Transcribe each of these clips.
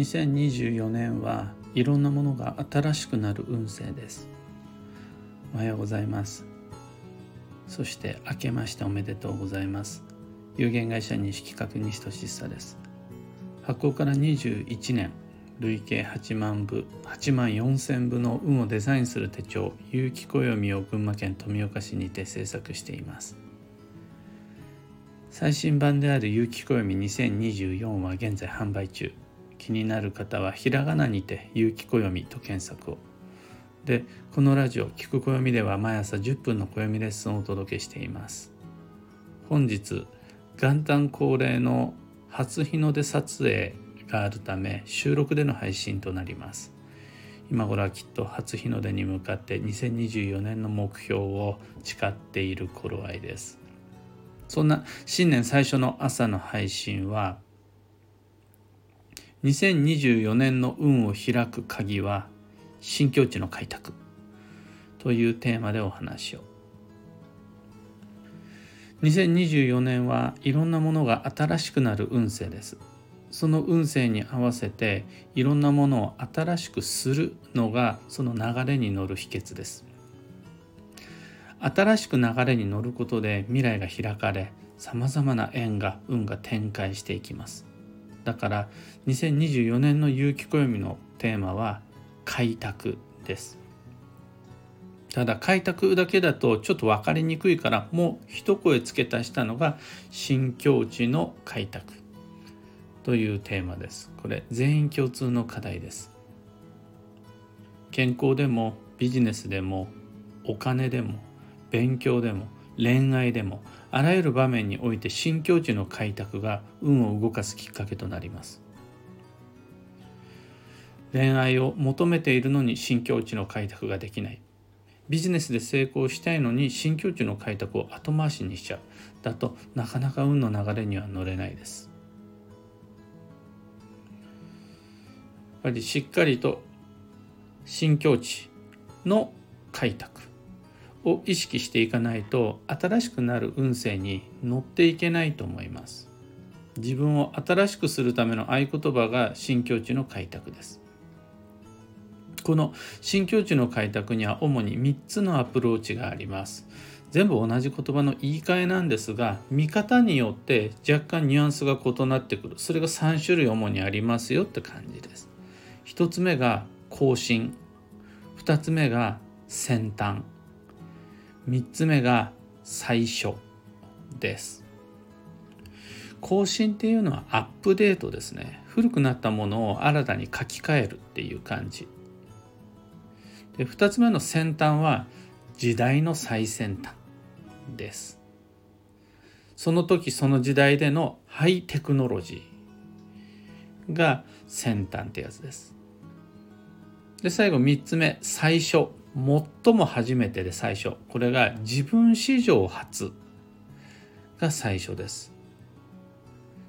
2024年はいろんなものが新しくなる運勢です。おはようございます。そして明けましておめでとうございます。有限会社西企画西俊久です。発行から21年累計8万部8万4千部の運をデザインする手帳有機暦を群馬県富岡市にて制作しています。最新版である有機暦2024は現在販売中。気になる方はひらがなにて「有機暦」と検索を。でこのラジオ「聞く暦」では毎朝10分の暦レッスンをお届けしています。本日元旦恒例の初日の出撮影があるため収録での配信となります。今頃はきっと初日の出に向かって2024年の目標を誓っている頃合いです。そんな新年最初の朝の配信は2024年の運を開く鍵は新境地の開拓というテーマでお話を。2024年はいろんなものが新しくなる運勢です。その運勢に合わせていろんなものを新しくするのがその流れに乗る秘訣です。新しく流れに乗ることで未来が開かれさまざまな縁が運が展開していきます。だから2024年の有機暦のテーマは開拓です。ただ開拓だけだとちょっと分かりにくいからもう一声付け足したのが新境地の開拓というテーマです。これ全員共通の課題です。健康でもビジネスでもお金でも勉強でも恋愛でもあらゆる場面において新境地の開拓が運を動かすきっかけとなります。恋愛を求めているのに新境地の開拓ができない。ビジネスで成功したいのに新境地の開拓を後回しにしちゃ。うだとなかなか運の流れには乗れないです。やっぱりしっかりと新境地の開拓。を意識していかないと新しくなる運勢に乗っていけないと思います。自分を新しくするための合言葉が新境地の開拓です。この新境地の開拓には主に3つのアプローチがあります。全部同じ言葉の言い換えなんですが見方によって若干ニュアンスが異なってくる。それが3種類主にありますよって感じです。1つ目が更新。2つ目が先端。3つ目が最初です。更新っていうのはアップデートですね。古くなったものを新たに書き換えるっていう感じ。で2つ目の先端は時代の最先端です。その時その時代でのハイテクノロジーが先端ってやつです。で最後3つ目最初。最も初。めてで最初これが自分史上初が最初です。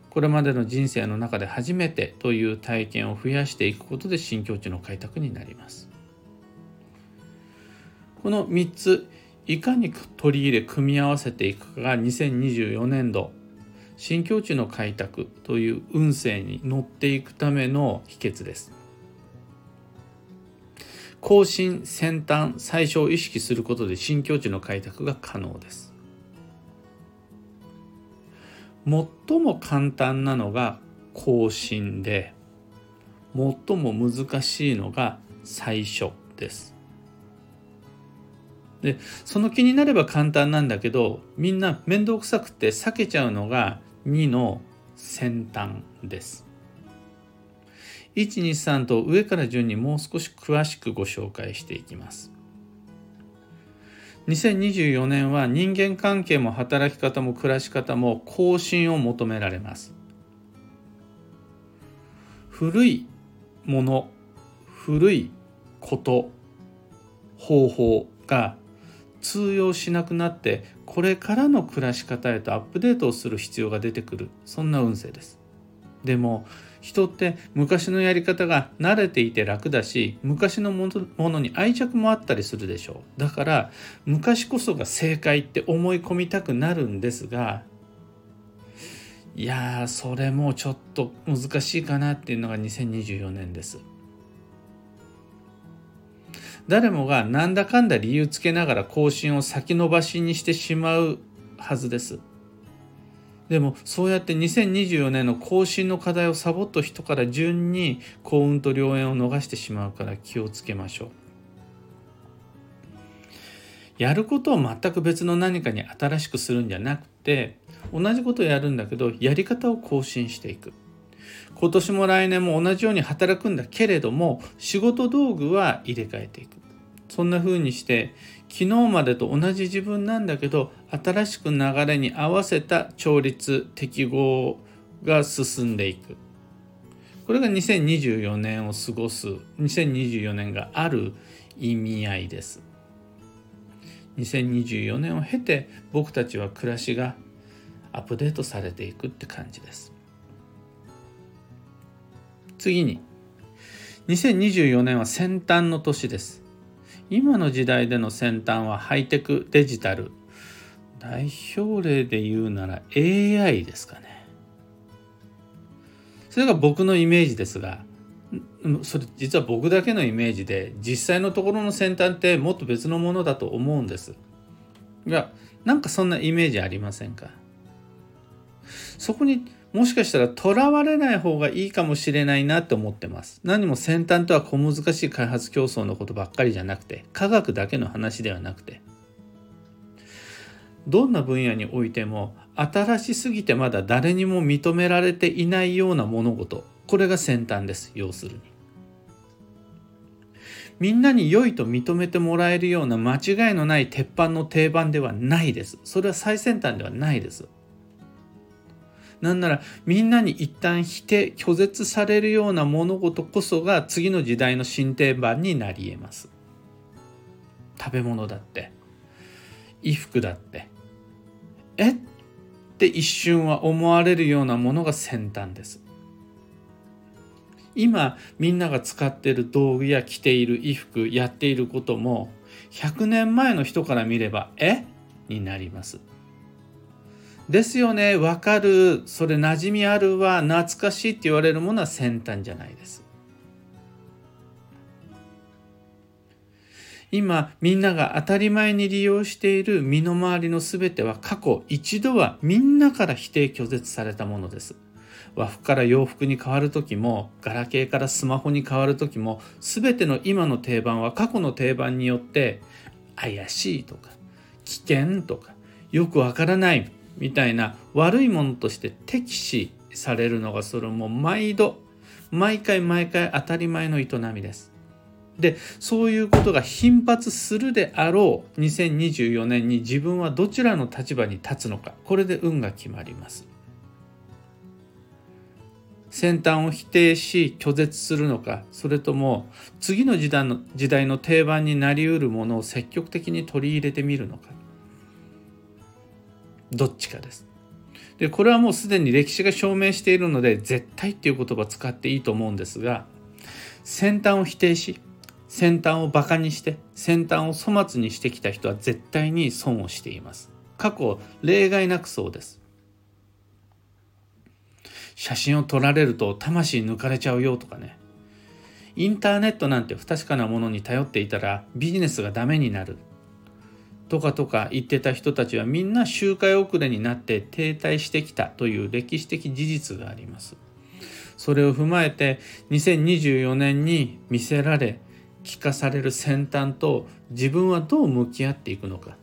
これまでの人生の中で初めてという体験を増やしていくことで新境地の開拓になります。この3ついかに取り入れ組み合わせていくかが2024年度新境地の開拓という運勢に乗っていくための秘訣です。更新先端最初を意識することで新境地の開拓が可能です。最も簡単なのが更新で最も難しいのが最初です。でその気になれば簡単なんだけどみんな面倒くさくて避けちゃうのが2の先端です。123と上から順にもう少し詳しくご紹介していきます。2024年は人間関係も働き方も暮らし方も更新を求められます。古いもの古いこと方法が通用しなくなってこれからの暮らし方へとアップデートをする必要が出てくる。そんな運勢です。でも人って昔のやり方が慣れていて楽だし昔のものに愛着もあったりするでしょうだから昔こそが正解って思い込みたくなるんですがいやそれもちょっと難しいかなっていうのが2024年です。誰もがなんだかんだ理由つけながら更新を先延ばしにしてしまうはずです。でもそうやって2024年の更新の課題をサボった人から順に幸運と良縁を逃してしまうから気をつけましょう。やることを全く別の何かに新しくするんじゃなくて同じことをやるんだけどやり方を更新していく。今年も来年も同じように働くんだけれども仕事道具は入れ替えていく。そんな風にして昨日までと同じ自分なんだけど新しく流れに合わせた調律適合が進んでいく。これが2024年を過ごす2024年がある意味合いです。2024年を経て僕たちは暮らしがアップデートされていくって感じです。次に2024年は先端の年です。今の時代での先端はハイテクデジタル。代表例で言うなら AI ですかね。それが僕のイメージですがそれ実は僕だけのイメージで実際のところの先端ってもっと別のものだと思うんです。がなんかそんなイメージありませんか？そこにもしかしたら囚われない方がいいかもしれないなって思ってます。何も先端とは小難しい開発競争のことばっかりじゃなくて、科学だけの話ではなくて、どんな分野においても新しすぎてまだ誰にも認められていないような物事、これが先端です、要するに。みんなに良いと認めてもらえるような間違いのない鉄板の定番ではないです。それは最先端ではないです。なんならみんなに一旦否定拒絶されるような物事こそが次の時代の新定番になり得ます。食べ物だって。衣服だって。え？って一瞬は思われるようなものが先端です。今みんなが使っている道具や着ている衣服やっていることも100年前の人から見ればえ？になります。ですよね、わかる、それ馴染みあるわ、懐かしいって言われるものは先端じゃないです。今みんなが当たり前に利用している身の回りの全ては過去一度はみんなから否定拒絶されたものです。和服から洋服に変わる時もガラケーからスマホに変わる時も全ての今の定番は過去の定番によって怪しいとか危険とかよくわからないみたいな悪いものとして敵視されるのがそれも毎度毎回毎回当たり前の営みです。でそういうことが頻発するであろう2024年に自分はどちらの立場に立つのかこれで運が決まります。先端を否定し拒絶するのかそれとも次の時代の時代の定番になりうるものを積極的に取り入れてみるのかどっちかです。でこれはもうすでに歴史が証明しているので絶対っていう言葉を使っていいと思うんですが先端を否定し先端をバカにして先端を粗末にしてきた人は絶対に損をしています。過去例外なくそうです。写真を撮られると魂抜かれちゃうよとかねインターネットなんて不確かなものに頼っていたらビジネスがダメになるとかとか言ってた人たちはみんな周回遅れになって停滞してきたという歴史的事実があります。それを踏まえて2024年に見せられ聞かされる先端と自分はどう向き合っていくのか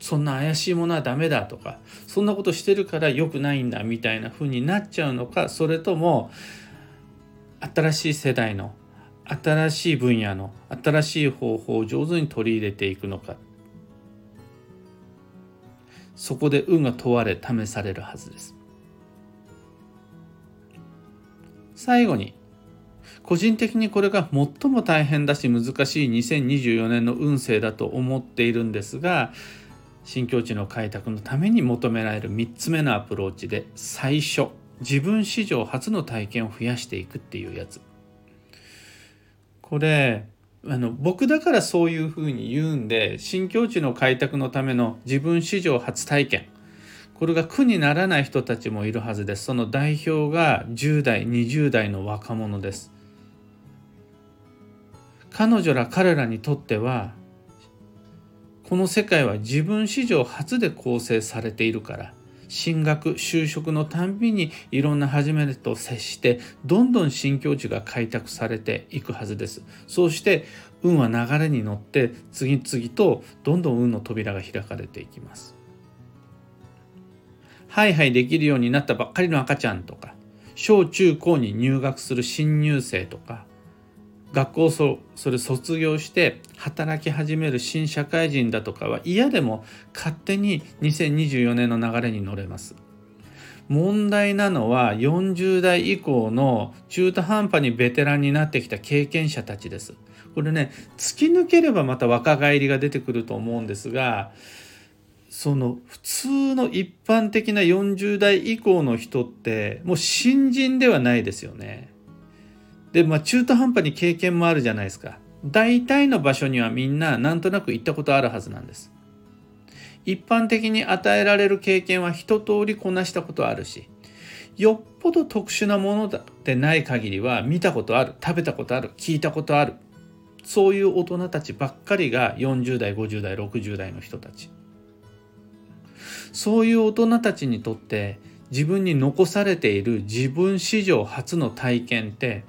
そんな怪しいものはダメだとかそんなことしてるから良くないんだみたいな風になっちゃうのかそれとも新しい世代の新しい分野の新しい方法を上手に取り入れていくのかそこで運が問われ試されるはずです。最後に個人的にこれが最も大変だし難しい2024年の運勢だと思っているんですが新境地の開拓のために求められる3つ目のアプローチで最初自分史上初の体験を増やしていくっていうやつ。これあの僕だからそういうふうに言うんで新境地の開拓のための自分史上初体験。これが苦にならない人たちもいるはずです。その代表が10代20代の若者です。彼女ら彼らにとってはこの世界は自分史上初で構成されているから進学就職のたんびにいろんな初めてと接してどんどん新境地が開拓されていくはずです。そうして運は流れに乗って次々とどんどん運の扉が開かれていきます。ハイハイできるようになったばっかりの赤ちゃんとか小中高に入学する新入生とか学校そそれ卒業して働き始める新社会人だとかは嫌でも勝手に2024年の流れに乗れます。問題なのは40代以降の中途半端にベテランになってきた経験者たちです。これね突き抜ければまた若返りが出てくると思うんですがその普通の一般的な40代以降の人ってもう新人ではないですよね。で、まあ、中途半端に経験もあるじゃないですか。大体の場所にはみんななんとなく行ったことあるはずなんです。一般的に与えられる経験は一通りこなしたことあるし、よっぽど特殊なものでない限りは見たことある、食べたことある、聞いたことある。そういう大人たちばっかりが40代、50代、60代の人たち。そういう大人たちにとって自分に残されている自分史上初の体験って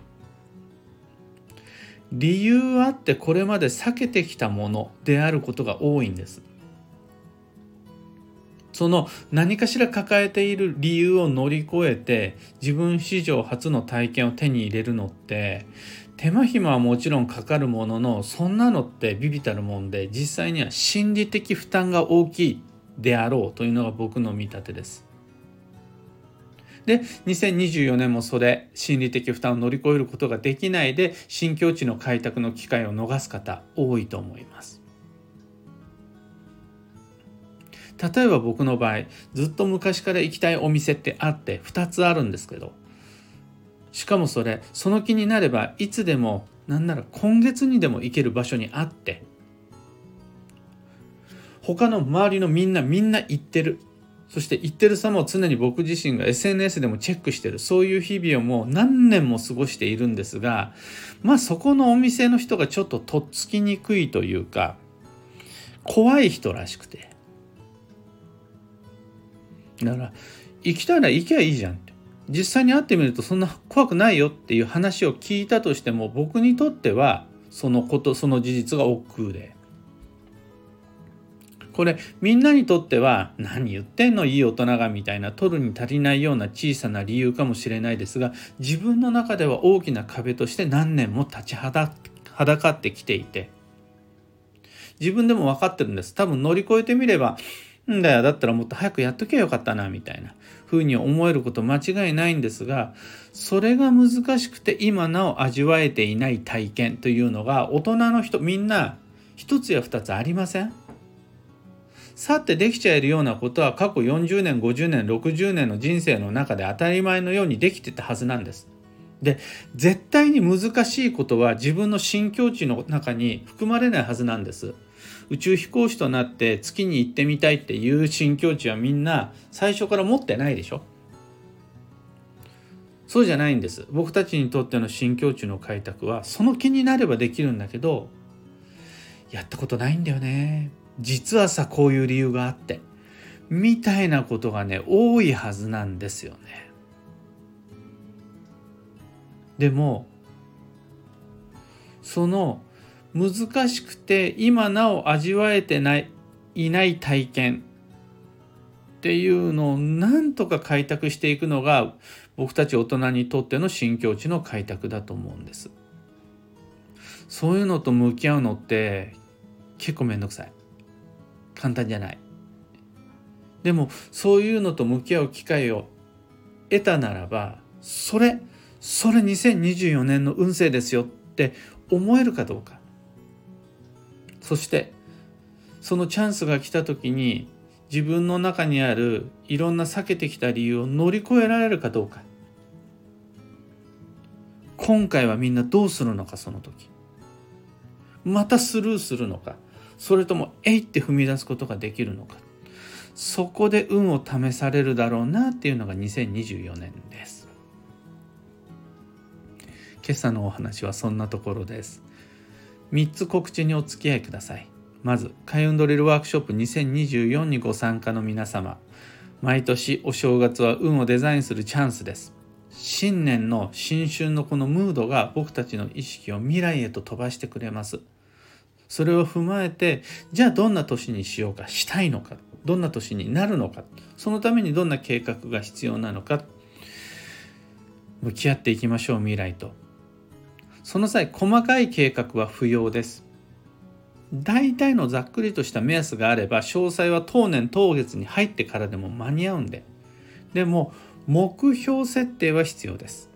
理由あってこれまで避けてきたものであることが多いんです。その何かしら抱えている理由を乗り越えて自分史上初の体験を手に入れるのって手間暇はもちろんかかるもののそんなのってビビたるもんで実際には心理的負担が大きいであろうというのが僕の見立てです。で2024年もそれ心理的負担を乗り越えることができないで新境地の開拓の機会を逃す方多いと思います。例えば僕の場合ずっと昔から行きたいお店ってあって2つあるんですけどしかもそれその気になればいつでもなんなら今月にでも行ける場所にあって他の周りのみんなみんな行ってる。そして言ってる様を常に僕自身が SNS でもチェックしてる。そういう日々をもう何年も過ごしているんですがまあそこのお店の人がちょっととっつきにくいというか怖い人らしくて。だから行きたいら行きゃいいじゃん実際に会ってみるとそんな怖くないよっていう話を聞いたとしても僕にとってはそのことその事実が億劫で。これみんなにとっては何言ってんのいい大人がみたいな取るに足りないような小さな理由かもしれないですが自分の中では大きな壁として何年も立ちはだかってきていて。自分でも分かってるんです。多分乗り越えてみればんだよだったらもっと早くやっとけばよかったなみたいな風に思えること間違いないんですがそれが難しくて今なお味わえていない体験というのが大人の人みんな一つや二つありません？去ってできちゃえるようなことは過去40年50年60年の人生の中で当たり前のようにできてたはずなんです。で絶対に難しいことは自分の新境地の中に含まれないはずなんです。宇宙飛行士となって月に行ってみたいっていう新境地はみんな最初から持ってないでしょそうじゃないんです僕たちにとっての新境地の開拓はその気になればできるんだけどやったことないんだよね実はさこういう理由があってみたいなことがね多いはずなんですよね。でもその難しくて今なお味わえてないいない体験っていうのをなんとか開拓していくのが僕たち大人にとっての新境地の開拓だと思うんです。そういうのと向き合うのって結構めんどくさい。簡単じゃない。でもそういうのと向き合う機会を得たならばそれそれ2024年の運勢ですよって思えるかどうか。そしてそのチャンスが来た時に自分の中にあるいろんな避けてきた理由を乗り越えられるかどうか。今回はみんなどうするのかその時。またスルーするのか。それともえいって踏み出すことができるのか。そこで運を試されるだろうなっていうのが2024年です。今朝のお話はそんなところです。3つ告知にお付き合いください。まず開運ドリルワークショップ2024にご参加の皆様。毎年お正月は運をデザインするチャンスです。新年の新春のこのムードが僕たちの意識を未来へと飛ばしてくれます。それを踏まえてじゃあどんな年にしようかしたいのかどんな年になるのかそのためにどんな計画が必要なのか向き合っていきましょう未来と。その際細かい計画は不要です。大体のざっくりとした目安があれば詳細は当年当月に入ってからでも間に合うんで。でも目標設定は必要です。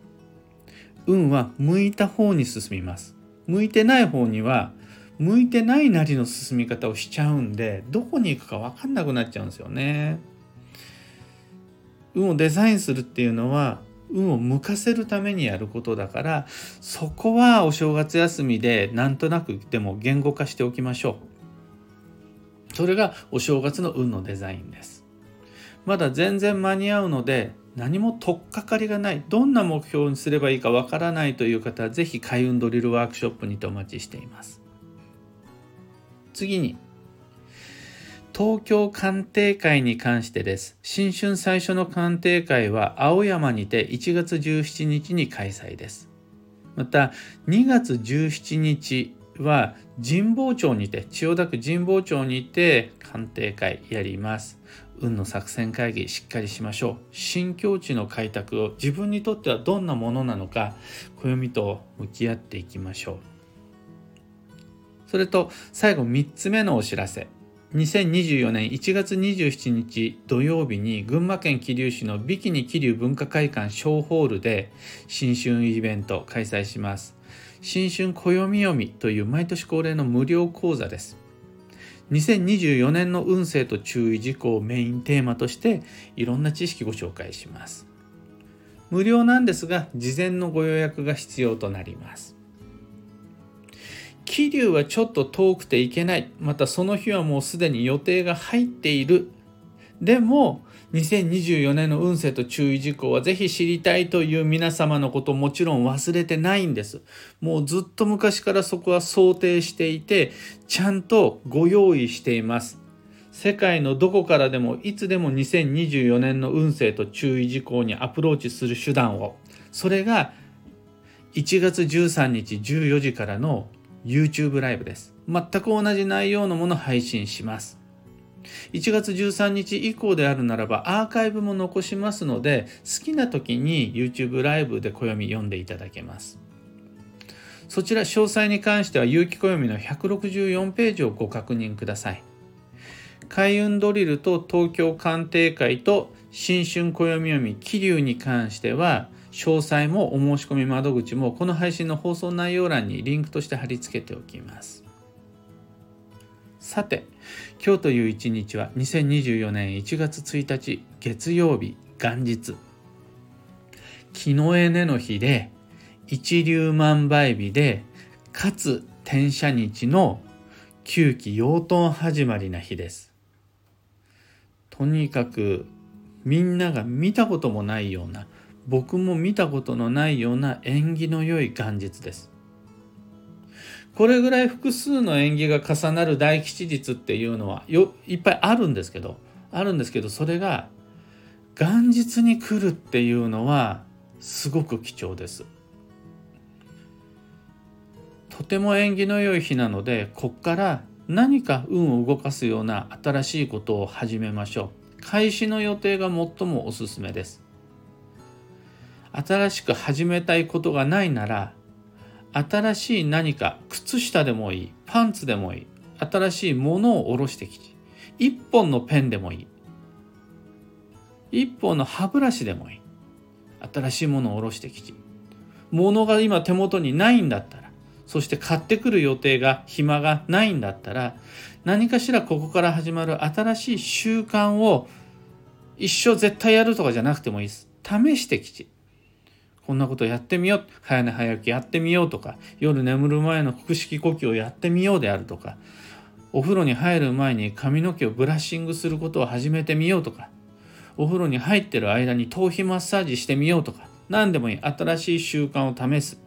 運は向いた方に進みます。向いてない方には向いてないなりの進み方をしちゃうんでどこに行くか分かんなくなっちゃうんですよね。運をデザインするっていうのは運を向かせるためにやることだからそこはお正月休みでなんとなくでも言語化しておきましょう。それがお正月の運のデザインです。まだ全然間に合うので何も取っかかりがないどんな目標にすればいいかわからないという方は是非開運ドリルワークショップにてお待ちしています。次に東京鑑定会に関してです。新春最初の鑑定会は青山にて1月17日に開催です。また2月17日は神保町にて千代田区神保町にて鑑定会やります。運の作戦会議しっかりしましょう。新境地の開拓を自分にとってはどんなものなのか暦と向き合っていきましょう。それと最後3つ目のお知らせ。2024年1月27日土曜日に群馬県桐生市のビキニ桐生文化会館小ホールで新春イベント開催します。新春暦読みという毎年恒例の無料講座です。2024年の運勢と注意事項をメインテーマとしていろんな知識ご紹介します。無料なんですが事前のご予約が必要となります。桐生はちょっと遠くて行けない。またその日はもうすでに予定が入っている。でも、2024年の運勢と注意事項はぜひ知りたいという皆様のこともちろん忘れてないんです。もうずっと昔からそこは想定していて、ちゃんとご用意しています。世界のどこからでもいつでも2024年の運勢と注意事項にアプローチする手段を。それが1月13日14時からの YouTube ライブです。全く同じ内容のものを配信します。1月13日以降であるならばアーカイブも残しますので好きな時に YouTube ライブで暦読んでいただけます。そちら詳細に関しては有機暦の164ページをご確認ください。開運ドリルと東京鑑定会と新春暦読み桐生に関しては詳細もお申し込み窓口もこの配信の放送内容欄にリンクとして貼り付けておきます。さて、今日という一日は2024年1月1日月曜日元日。木の絵根の日で一粒万倍日でかつ転写日の旧期養豚始まりな日です。とにかくみんなが見たこともないような僕も見たことのないような縁起の良い元日です。これぐらい複数の縁起が重なる大吉日っていうのはよいっぱいあるんですけどあるんですけどそれが元日に来るっていうのはすごく貴重です。とても縁起の良い日なのでこっから何か運を動かすような新しいことを始めましょう。開始の予定が最もおすすめです。新しく始めたいことがないなら新しい何か靴下でもいいパンツでもいい新しいものを下ろしてきて一本のペンでもいい一本の歯ブラシでもいい新しいものを下ろしてきて物が今手元にないんだったらそして買ってくる予定が暇がないんだったら何かしらここから始まる新しい習慣を一生絶対やるとかじゃなくてもいいです。試してきてこんなことやってみよう。早寝早起きやってみようとか夜眠る前の腹式呼吸をやってみようであるとかお風呂に入る前に髪の毛をブラッシングすることを始めてみようとかお風呂に入ってる間に頭皮マッサージしてみようとか何でもいい新しい習慣を試す。っ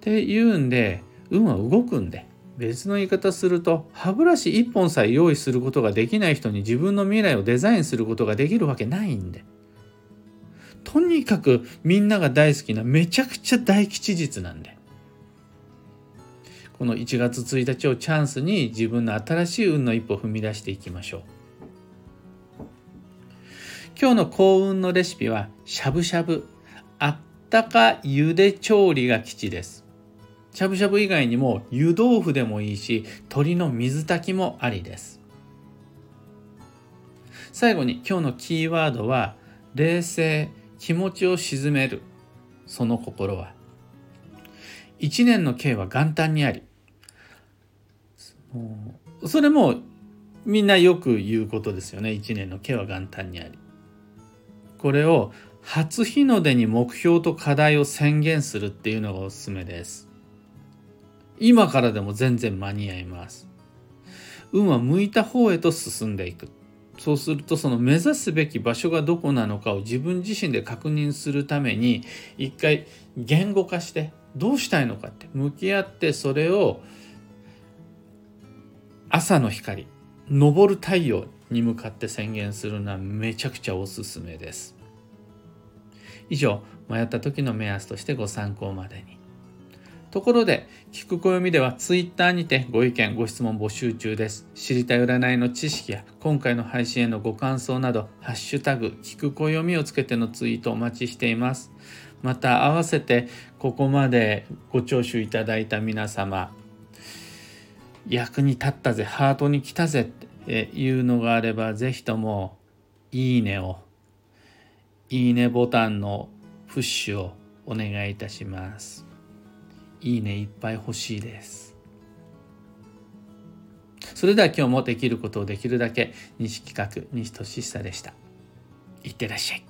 ていうんで運は動くんで別の言い方すると歯ブラシ1本さえ用意することができない人に自分の未来をデザインすることができるわけないんで。とにかくみんなが大好きなめちゃくちゃ大吉日なんで。この1月1日をチャンスに自分の新しい運の一歩を踏み出していきましょう。今日の幸運のレシピはしゃぶしゃぶ。あったか茹で調理が吉です。しゃぶしゃぶ以外にも湯豆腐でもいいし鶏の水炊きもありです。最後に今日のキーワードは冷静気持ちを鎮める。その心は。一年の計は元旦にあり。それもみんなよく言うことですよね。一年の計は元旦にあり。これを初日の出に目標と課題を宣言するっていうのがおすすめです。今からでも全然間に合います。運は向いた方へと進んでいく。そうするとその目指すべき場所がどこなのかを自分自身で確認するために一回言語化してどうしたいのかって向き合ってそれを朝の光昇る太陽に向かって宣言するのはめちゃくちゃおすすめです。以上迷った時の目安としてご参考までに。ところで、聞く暦では Twitter にてご意見、ご質問募集中です。知りたい占いの知識や今回の配信へのご感想など、ハッシュタグ、聞く暦をつけてのツイートお待ちしています。また、合わせてここまでご聴取いただいた皆様、役に立ったぜ、ハートに来たぜっていうのがあれば、ぜひとも、いいねを、いいねボタンのプッシュをお願いいたします。いいねいっぱい欲しいです。それでは今日もできることをできるだけ西企画西俊久でした。いってらっしゃい。